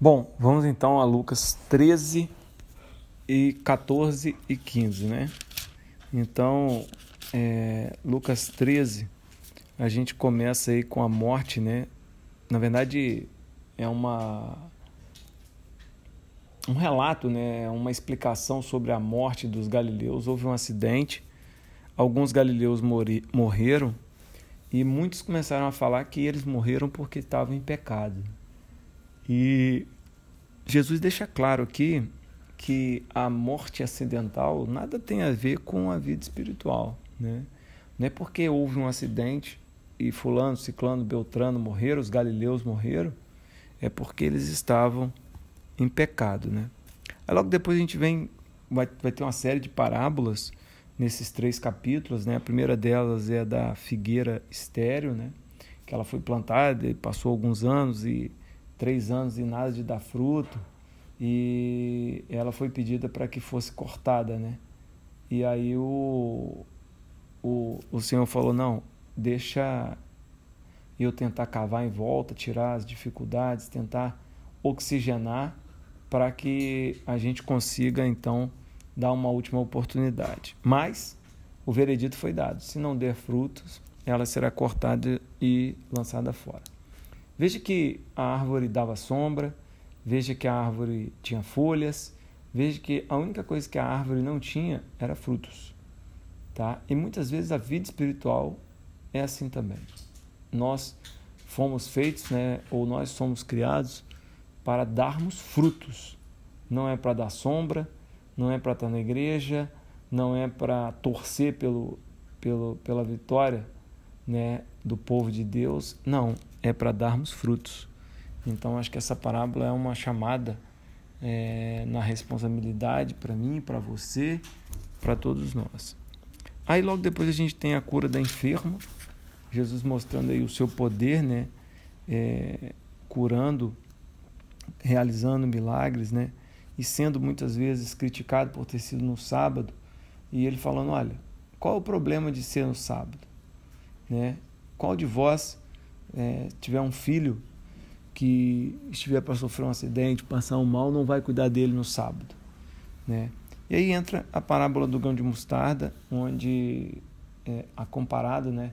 Bom, vamos então a Lucas 13 e 14 e 15, né? Então, é, Lucas 13, a gente começa aí com a morte, né? Na verdade, é uma um relato, né? Uma explicação sobre a morte dos galileus. Houve um acidente, alguns galileus morreram e muitos começaram a falar que eles morreram porque estavam em pecado. E Jesus deixa claro aqui que a morte acidental nada tem a ver com a vida espiritual, né? Não é porque houve um acidente e fulano, ciclano, beltrano morreram, os galileus morreram, é porque eles estavam em pecado, né? Aí logo depois a gente vem vai, vai ter uma série de parábolas nesses três capítulos, né? A primeira delas é a da figueira estéreo, né? Que ela foi plantada passou alguns anos e três anos e nada de dar fruto e ela foi pedida para que fosse cortada, né? E aí o, o, o Senhor falou, não, deixa eu tentar cavar em volta, tirar as dificuldades, tentar oxigenar para que a gente consiga então dar uma última oportunidade. Mas o veredito foi dado: se não der frutos, ela será cortada e lançada fora. Veja que a árvore dava sombra, veja que a árvore tinha folhas, veja que a única coisa que a árvore não tinha era frutos. Tá? E muitas vezes a vida espiritual é assim também. Nós fomos feitos, né, ou nós somos criados para darmos frutos. Não é para dar sombra, não é para estar na igreja, não é para torcer pelo, pelo, pela vitória né, do povo de Deus. Não, é para darmos frutos. Então, acho que essa parábola é uma chamada é, na responsabilidade para mim, para você, para todos nós. Aí, logo depois, a gente tem a cura da enferma, Jesus mostrando aí o seu poder, né? É, curando, realizando milagres, né? E sendo muitas vezes criticado por ter sido no sábado. E ele falando: olha, qual o problema de ser no sábado? Né? Qual de vós é, tiver um filho que estiver para sofrer um acidente, passar um mal, não vai cuidar dele no sábado, né? E aí entra a parábola do grão de mostarda, onde é, a comparada, né,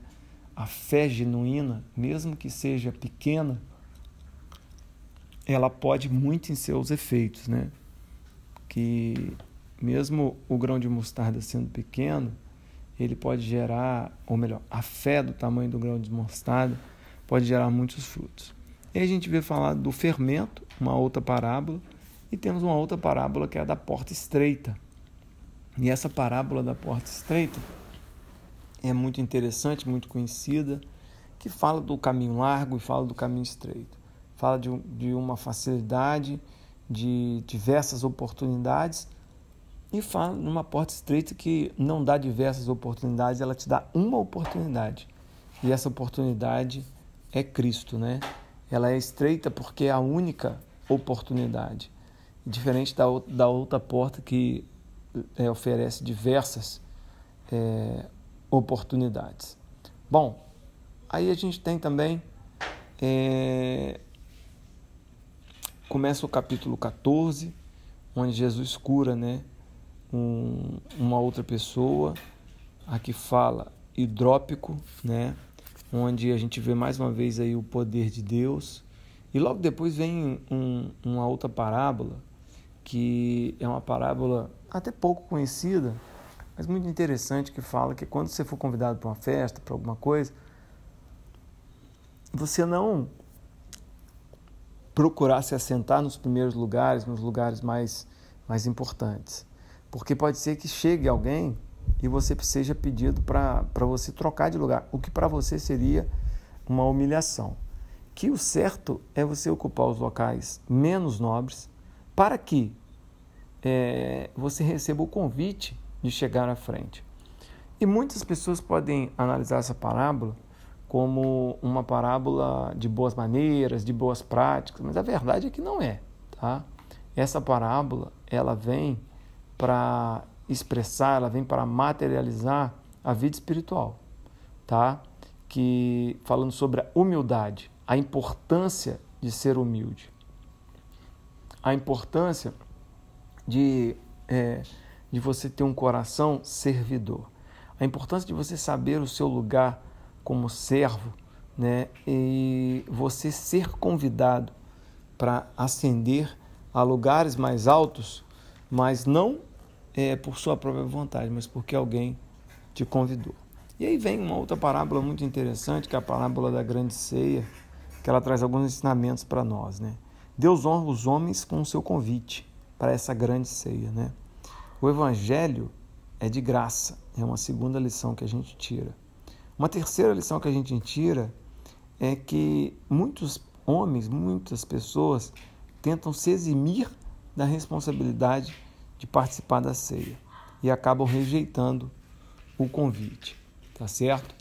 a fé genuína, mesmo que seja pequena, ela pode muito em seus efeitos, né? Que mesmo o grão de mostarda sendo pequeno, ele pode gerar, ou melhor, a fé do tamanho do grão de mostarda pode gerar muitos frutos. E a gente vê falar do fermento, uma outra parábola, e temos uma outra parábola que é a da porta estreita. E essa parábola da porta estreita é muito interessante, muito conhecida, que fala do caminho largo e fala do caminho estreito. Fala de, de uma facilidade, de diversas oportunidades e fala numa porta estreita que não dá diversas oportunidades, ela te dá uma oportunidade. E essa oportunidade é Cristo, né? Ela é estreita porque é a única oportunidade. Diferente da, da outra porta que é, oferece diversas é, oportunidades. Bom, aí a gente tem também. É, começa o capítulo 14, onde Jesus cura né, um, uma outra pessoa. Aqui fala hidrópico, né? Onde a gente vê mais uma vez aí o poder de Deus. E logo depois vem um, uma outra parábola, que é uma parábola até pouco conhecida, mas muito interessante, que fala que quando você for convidado para uma festa, para alguma coisa, você não procurar se assentar nos primeiros lugares, nos lugares mais, mais importantes. Porque pode ser que chegue alguém e você seja pedido para você trocar de lugar, o que para você seria uma humilhação. Que o certo é você ocupar os locais menos nobres para que é, você receba o convite de chegar à frente. E muitas pessoas podem analisar essa parábola como uma parábola de boas maneiras, de boas práticas, mas a verdade é que não é, tá? Essa parábola, ela vem para expressar, ela vem para materializar a vida espiritual, tá? Que falando sobre a humildade, a importância de ser humilde. a importância de, é, de você ter um coração servidor, a importância de você saber o seu lugar como servo, né? E você ser convidado para ascender a lugares mais altos, mas não é, por sua própria vontade, mas porque alguém te convidou. E aí vem uma outra parábola muito interessante, que é a parábola da grande ceia, que ela traz alguns ensinamentos para nós, né? Deus honra os homens com o seu convite para essa grande ceia, né? O evangelho é de graça, é uma segunda lição que a gente tira. Uma terceira lição que a gente tira é que muitos homens, muitas pessoas tentam se eximir da responsabilidade de participar da ceia e acabam rejeitando o convite, tá certo?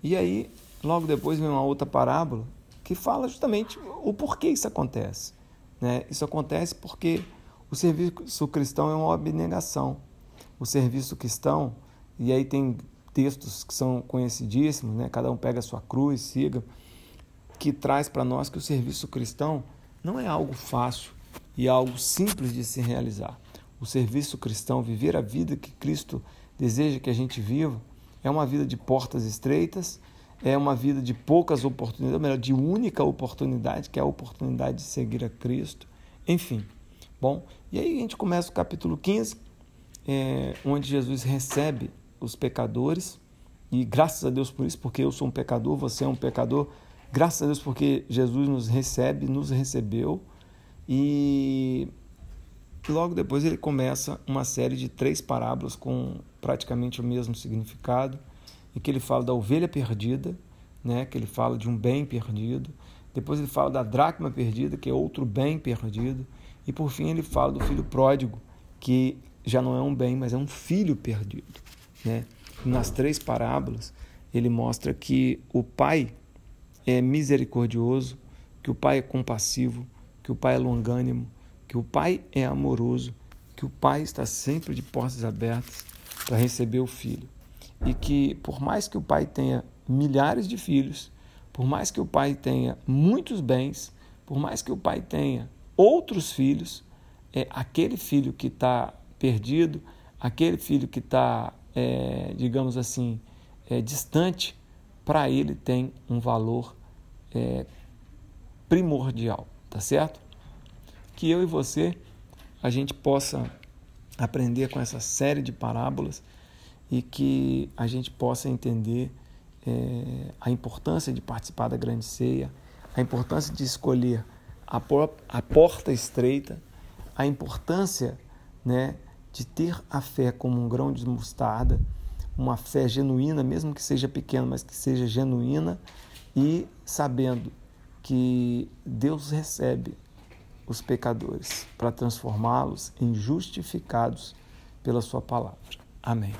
E aí, logo depois vem uma outra parábola que fala justamente o porquê isso acontece. Né? Isso acontece porque o serviço cristão é uma abnegação. O serviço cristão, e aí tem textos que são conhecidíssimos, né? cada um pega a sua cruz, siga, que traz para nós que o serviço cristão não é algo fácil e algo simples de se realizar. O serviço cristão, viver a vida que Cristo deseja que a gente viva, é uma vida de portas estreitas, é uma vida de poucas oportunidades, ou melhor, de única oportunidade, que é a oportunidade de seguir a Cristo. Enfim, bom, e aí a gente começa o capítulo 15, é, onde Jesus recebe os pecadores, e graças a Deus por isso, porque eu sou um pecador, você é um pecador, graças a Deus porque Jesus nos recebe, nos recebeu, e logo depois ele começa uma série de três parábolas com praticamente o mesmo significado, e que ele fala da ovelha perdida, né, que ele fala de um bem perdido, depois ele fala da dracma perdida, que é outro bem perdido, e por fim ele fala do filho pródigo, que já não é um bem, mas é um filho perdido. Né? Nas três parábolas, ele mostra que o pai é misericordioso, que o pai é compassivo, que o pai é longânimo, que o pai é amoroso, que o pai está sempre de portas abertas para receber o filho. E que, por mais que o pai tenha milhares de filhos, por mais que o pai tenha muitos bens, por mais que o pai tenha outros filhos, é aquele filho que está perdido, aquele filho que está é, digamos assim, é, distante, para ele tem um valor é, primordial, tá certo? Que eu e você a gente possa aprender com essa série de parábolas e que a gente possa entender é, a importância de participar da grande ceia, a importância de escolher a, por, a porta estreita, a importância né, de ter a fé como um grão de mostarda, uma fé genuína, mesmo que seja pequena, mas que seja genuína, e sabendo que Deus recebe os pecadores para transformá-los em justificados pela Sua palavra. Amém.